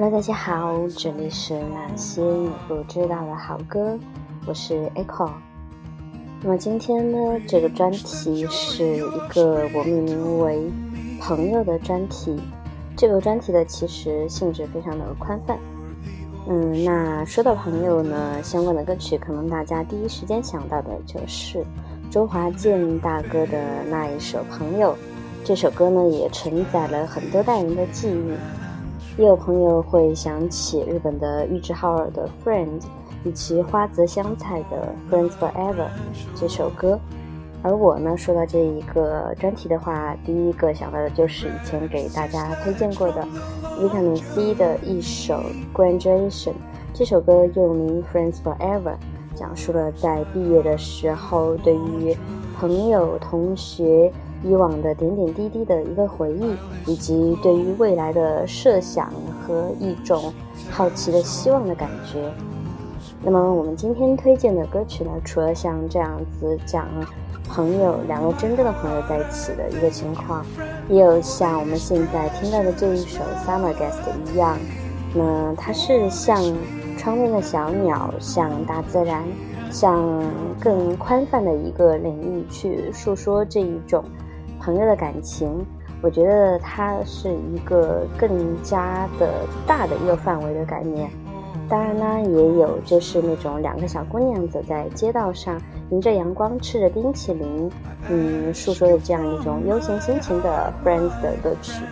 Hello，大家好，这里是那些你不知道的好歌，我是 Echo。那么今天呢，这个专题是一个我命名为“朋友”的专题。这个专题的其实性质非常的宽泛。嗯，那说到朋友呢，相关的歌曲，可能大家第一时间想到的就是周华健大哥的那一首《朋友》。这首歌呢，也承载了很多代人的记忆。也有朋友会想起日本的玉置浩二的《Friends》，以及花泽香菜的《Friends Forever》这首歌。而我呢，说到这一个专题的话，第一个想到的就是以前给大家推荐过的 Vitamin C 的一首《Graduation》。这首歌又名《Friends Forever》，讲述了在毕业的时候对于朋友、同学。以往的点点滴滴的一个回忆，以及对于未来的设想和一种好奇的希望的感觉。那么我们今天推荐的歌曲呢，除了像这样子讲朋友两个真正的朋友在一起的一个情况，也有像我们现在听到的这一首《Summer Guest》一样，那它是像窗边的小鸟，像大自然，向更宽泛的一个领域去诉说这一种。朋友的感情，我觉得它是一个更加的大的一个范围的概念。当然呢，也有就是那种两个小姑娘走在街道上，迎着阳光，吃着冰淇淋，嗯，诉说的这样一种悠闲心情的 Friends 的歌曲。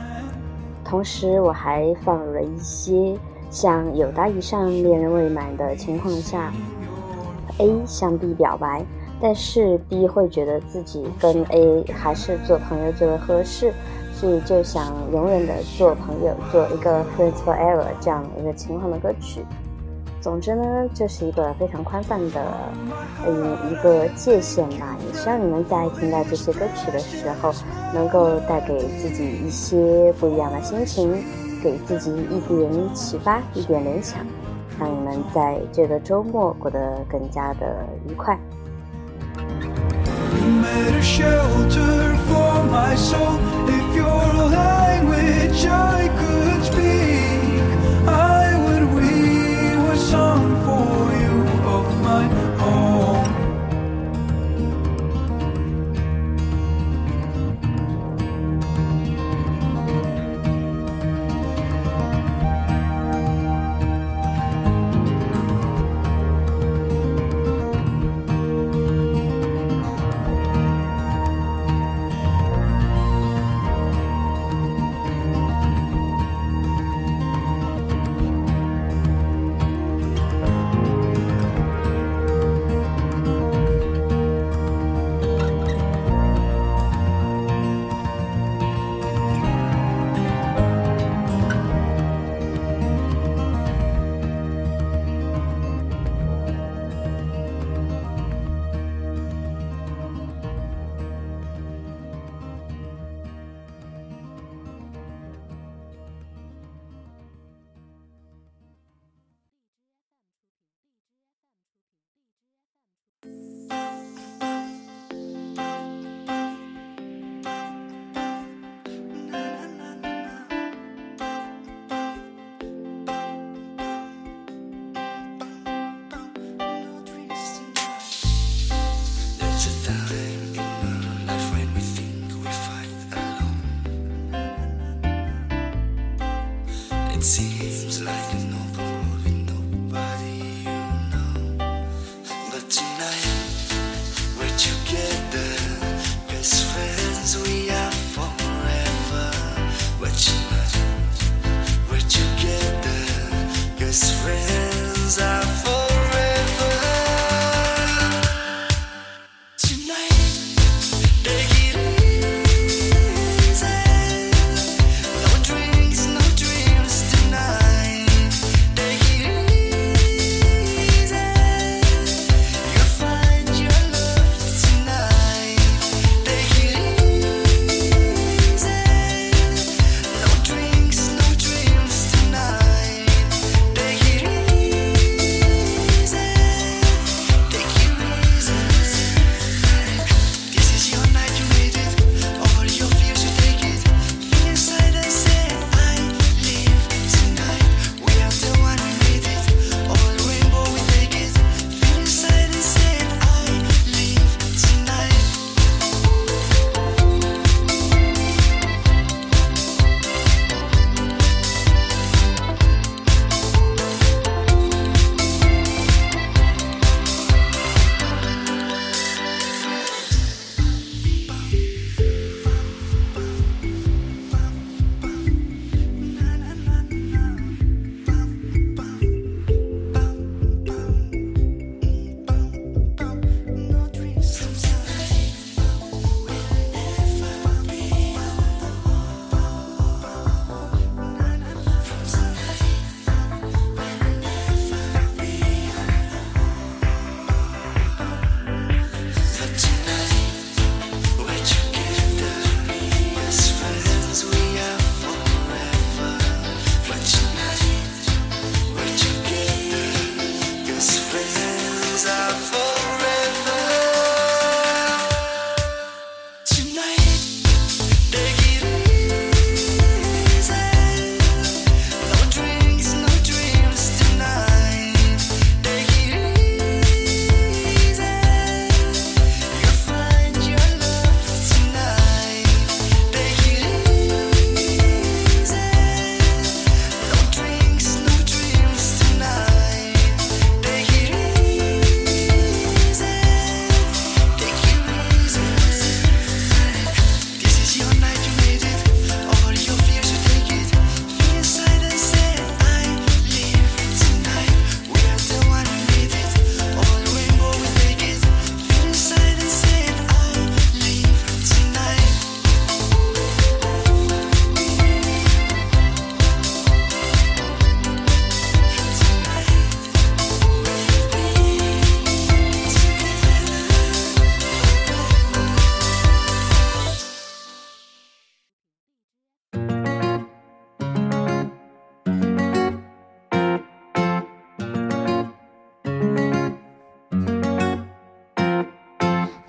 同时，我还放入了一些像有达以上恋人未满的情况下，A 向 B 表白。但是 B 会觉得自己跟 A 还是做朋友最为合适，所以就想永远的做朋友，做一个 friends forever 这样一个情况的歌曲。总之呢，这是一个非常宽泛的，嗯，一个界限吧。也希望你们在听到这些歌曲的时候，能够带给自己一些不一样的心情，给自己一点启发，一点联想，让你们在这个周末过得更加的愉快。Made a shelter for my soul. If language I could speak, I would weave a song for you of my own.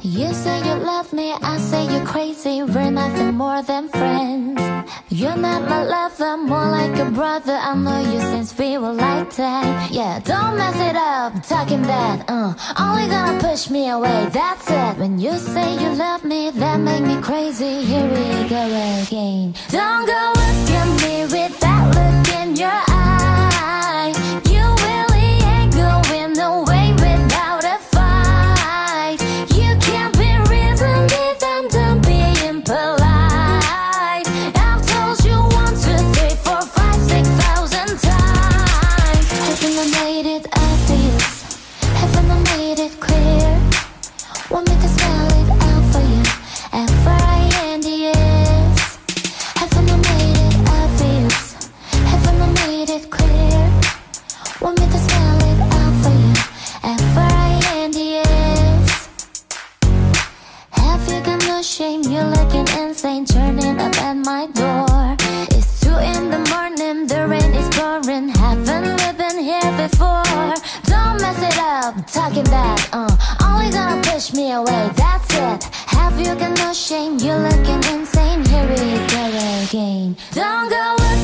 You say you love me, I say you're crazy. We're nothing more than friends. You're not my lover, more like a brother. I know you since we were like that. Yeah, don't mess it up, talking that. Uh, only gonna push me away, that's it. When you say you love me, that make me crazy. Here we go again. Don't go look at me with shame? You're looking insane, turning up at my door. It's two in the morning, the rain is pouring. Haven't we been here before? Don't mess it up, talking that. Uh, only gonna push me away. That's it. Have you got no shame? You're looking insane. Here we go again. Don't go look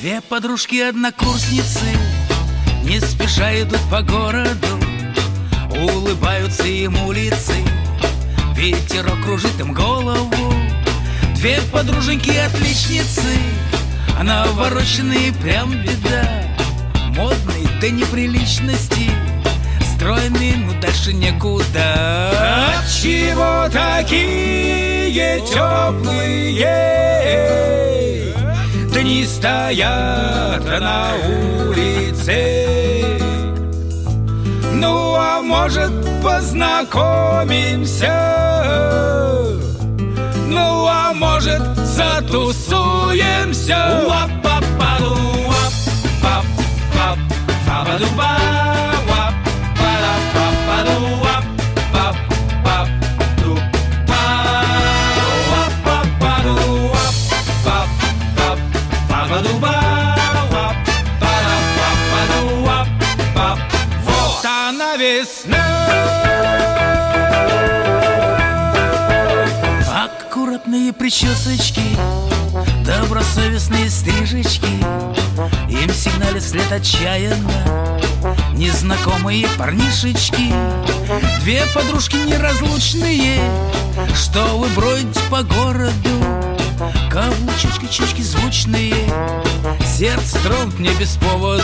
Две подружки-однокурсницы Не спеша идут по городу Улыбаются им улицы. Ветерок кружит им голову. Две подруженьки-отличницы Навороченные прям беда. Модные до неприличности. Стройные, но дальше некуда. Отчего такие теплые? Дни стоят на улице Ну, а может, познакомимся? Ну, а может, затусуемся? Уап-пап-паду, уап-пап, причесочки, добросовестные стрижечки. Им сигналят след отчаянно Незнакомые парнишечки. Две подружки неразлучные Что вы бродите по городу. Каблучечки-чечки звучные Сердце тронут мне без поводу.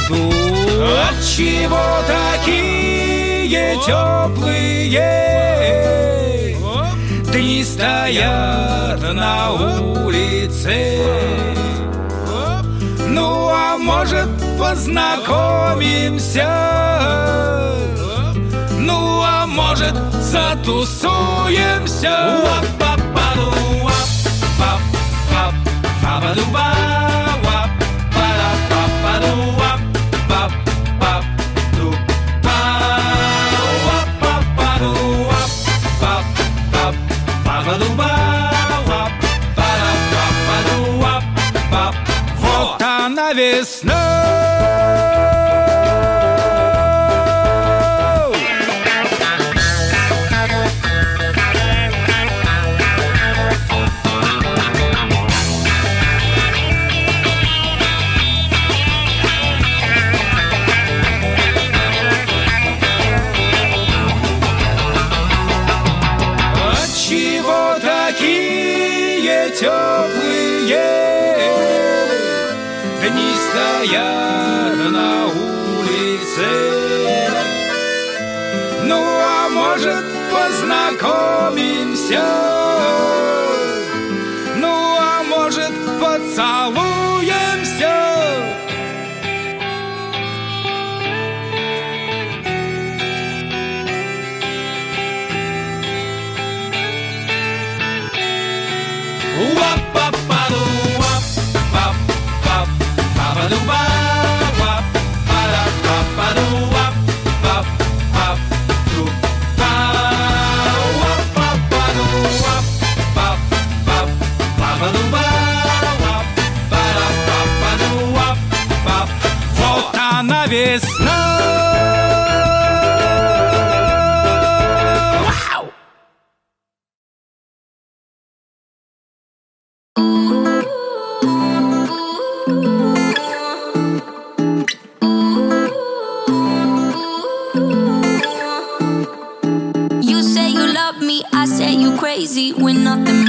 Отчего такие теплые Дни стоят на улице. Ну, а может, познакомимся? Ну, а может, затусуемся? Уап-пап-паду, уап-пап, пап, пападу-ба, Snow.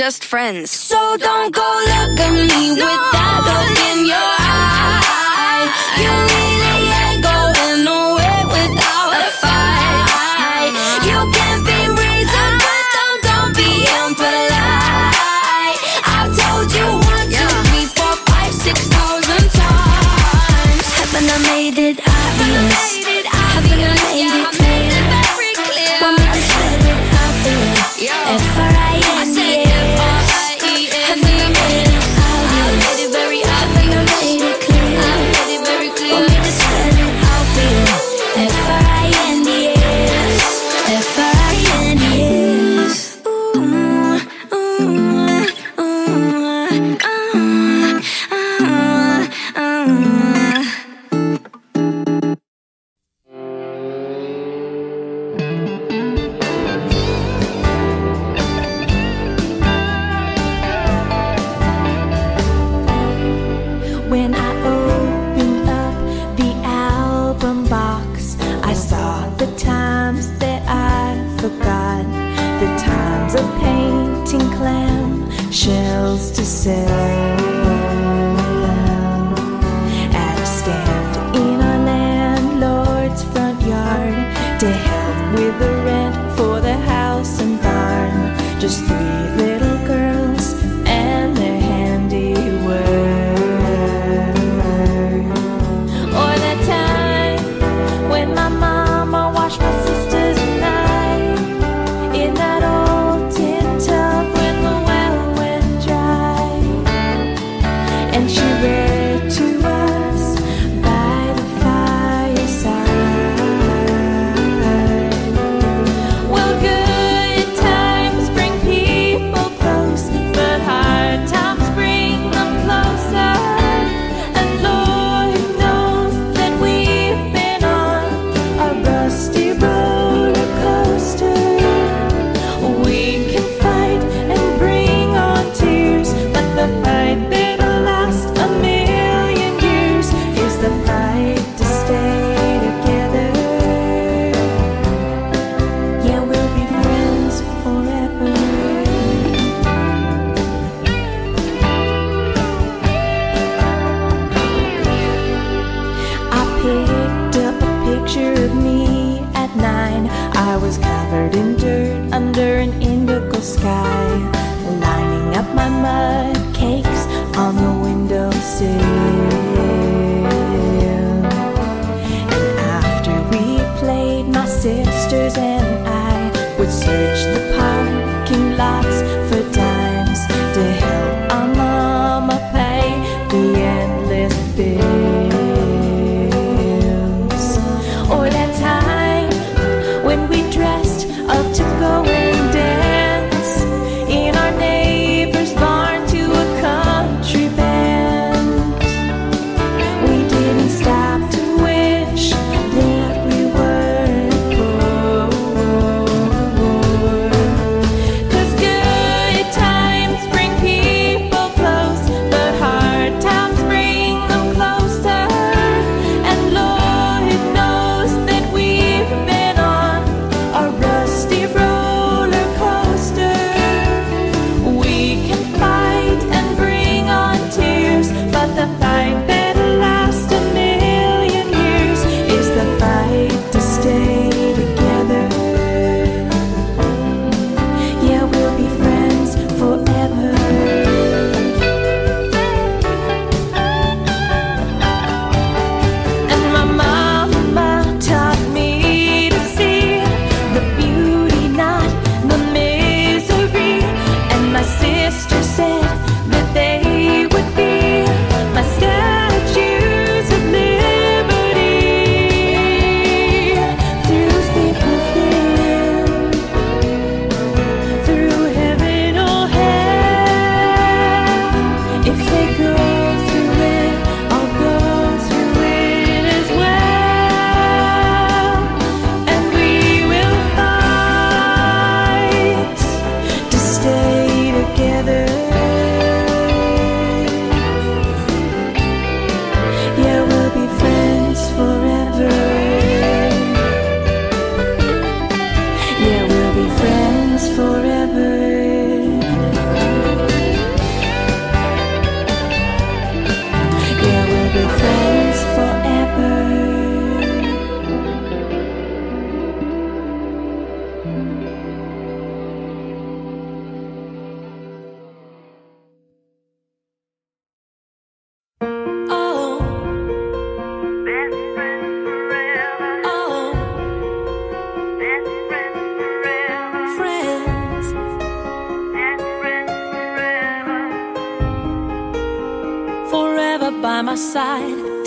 just friends. So don't go look at me no. with that look in your eye. You really ain't going away without a fight. You can be reasoned, but don't, don't be impolite. I've told you once, yeah. two, three, four, five, six thousand times. Haven't I made it obvious? Haven't I made it clear? Haven't I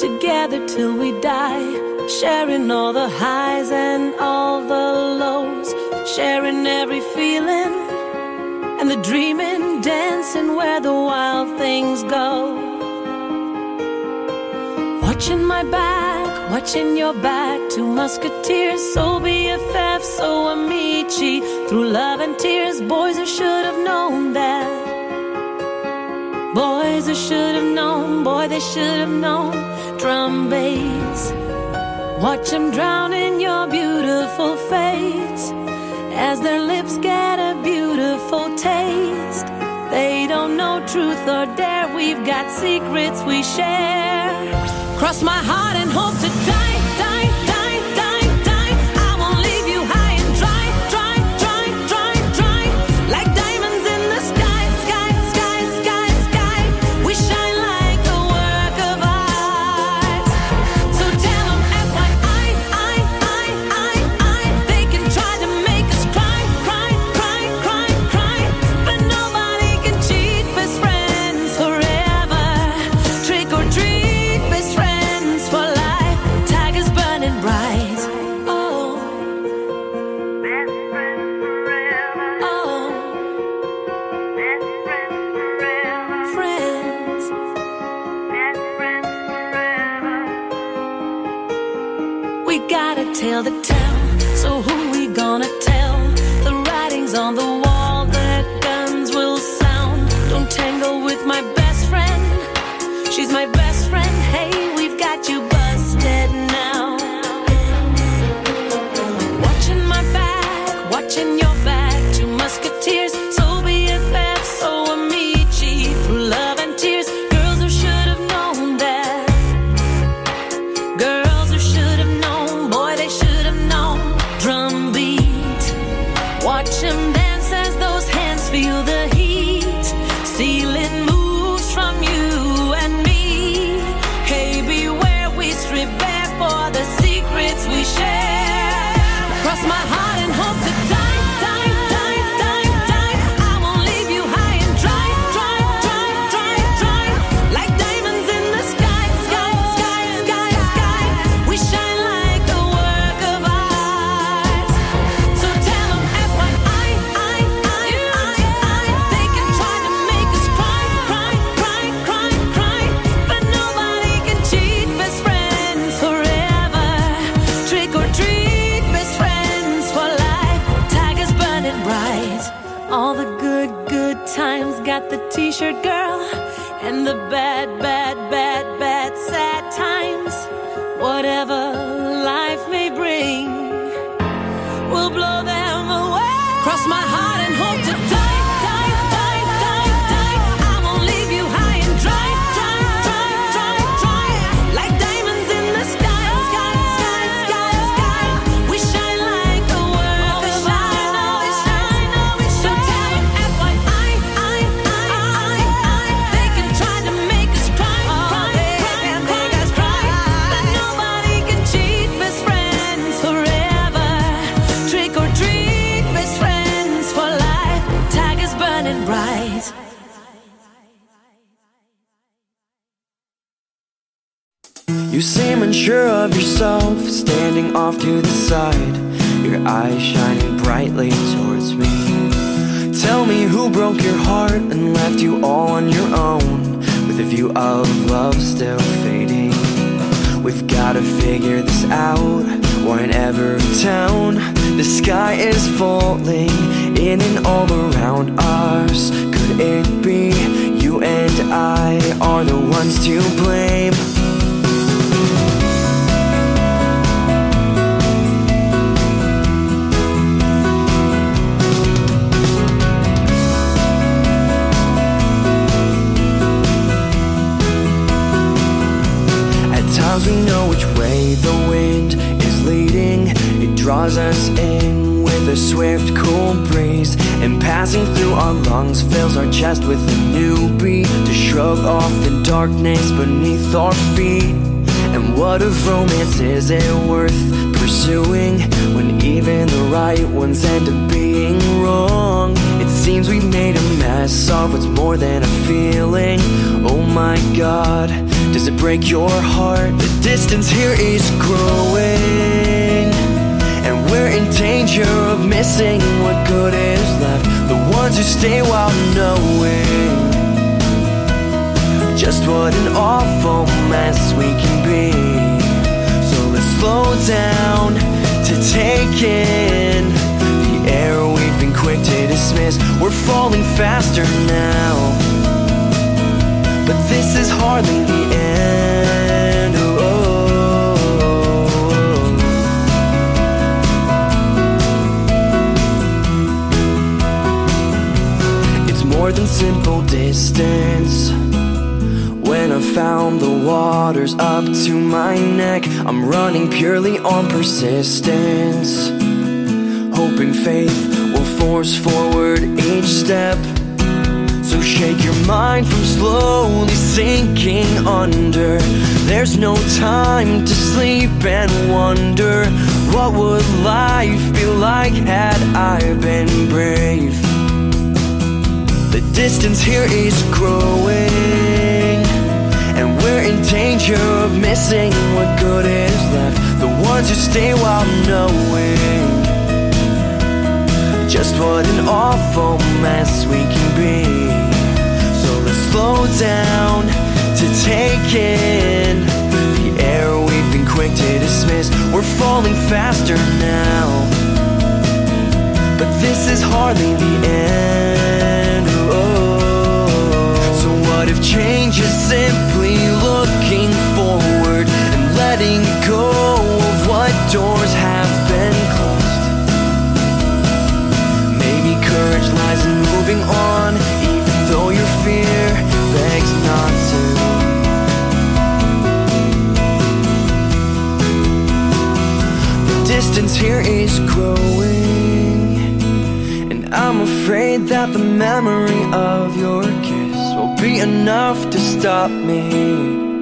together till we die, sharing all the highs and all the lows, sharing every feeling and the dreaming, dancing where the wild things go. Watching my back, watching your back, two musketeers, so BFF, so Amici, through love and tears, boys who should have known that. Boys who should have known, boy, they should have known drum bass. Watch them drown in your beautiful face. As their lips get a beautiful taste. They don't know truth or dare. We've got secrets we share. Cross my heart and hope. Bright. You seem unsure of yourself, standing off to the side, your eyes shining brightly towards me. Tell me who broke your heart and left you all on your own, with a view of love still fading. We've gotta figure this out, or in every town, the sky is falling in and all around us. Could it be you and I are the ones to blame? At times we know which way the wind is leading. It draws us in a swift, cool breeze. And passing through our lungs fills our chest with a new beat to shrug off the darkness beneath our feet. And what of romance is it worth pursuing when even the right ones end up being wrong? It seems we've made a mess of what's more than a feeling. Oh my god, does it break your heart? The distance here is growing. We're in danger of missing what good is left. The ones who stay while knowing just what an awful mess we can be. So let's slow down to take in the air we've been quick to dismiss. We're falling faster now, but this is hardly the end. Simple distance. When I found the waters up to my neck, I'm running purely on persistence. Hoping faith will force forward each step. So shake your mind from slowly sinking under. There's no time to sleep and wonder what would life be like had I been brave. The distance here is growing, and we're in danger of missing what good is left. The ones who stay while knowing just what an awful mess we can be. So let's slow down to take in the air we've been quick to dismiss. We're falling faster now, but this is hardly the end. If change is simply looking forward and letting go of what doors have been closed, maybe courage lies in moving on, even though your fear begs not to. The distance here is growing, and I'm afraid that the memory of your will be enough to stop me.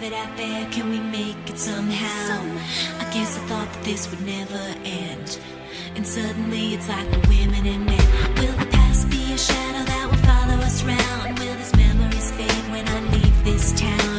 have it out there, can we make it somehow? I guess I thought that this would never end. And suddenly it's like women and men. Will the past be a shadow that will follow us round? Will these memories fade when I leave this town?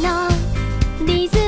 のリズム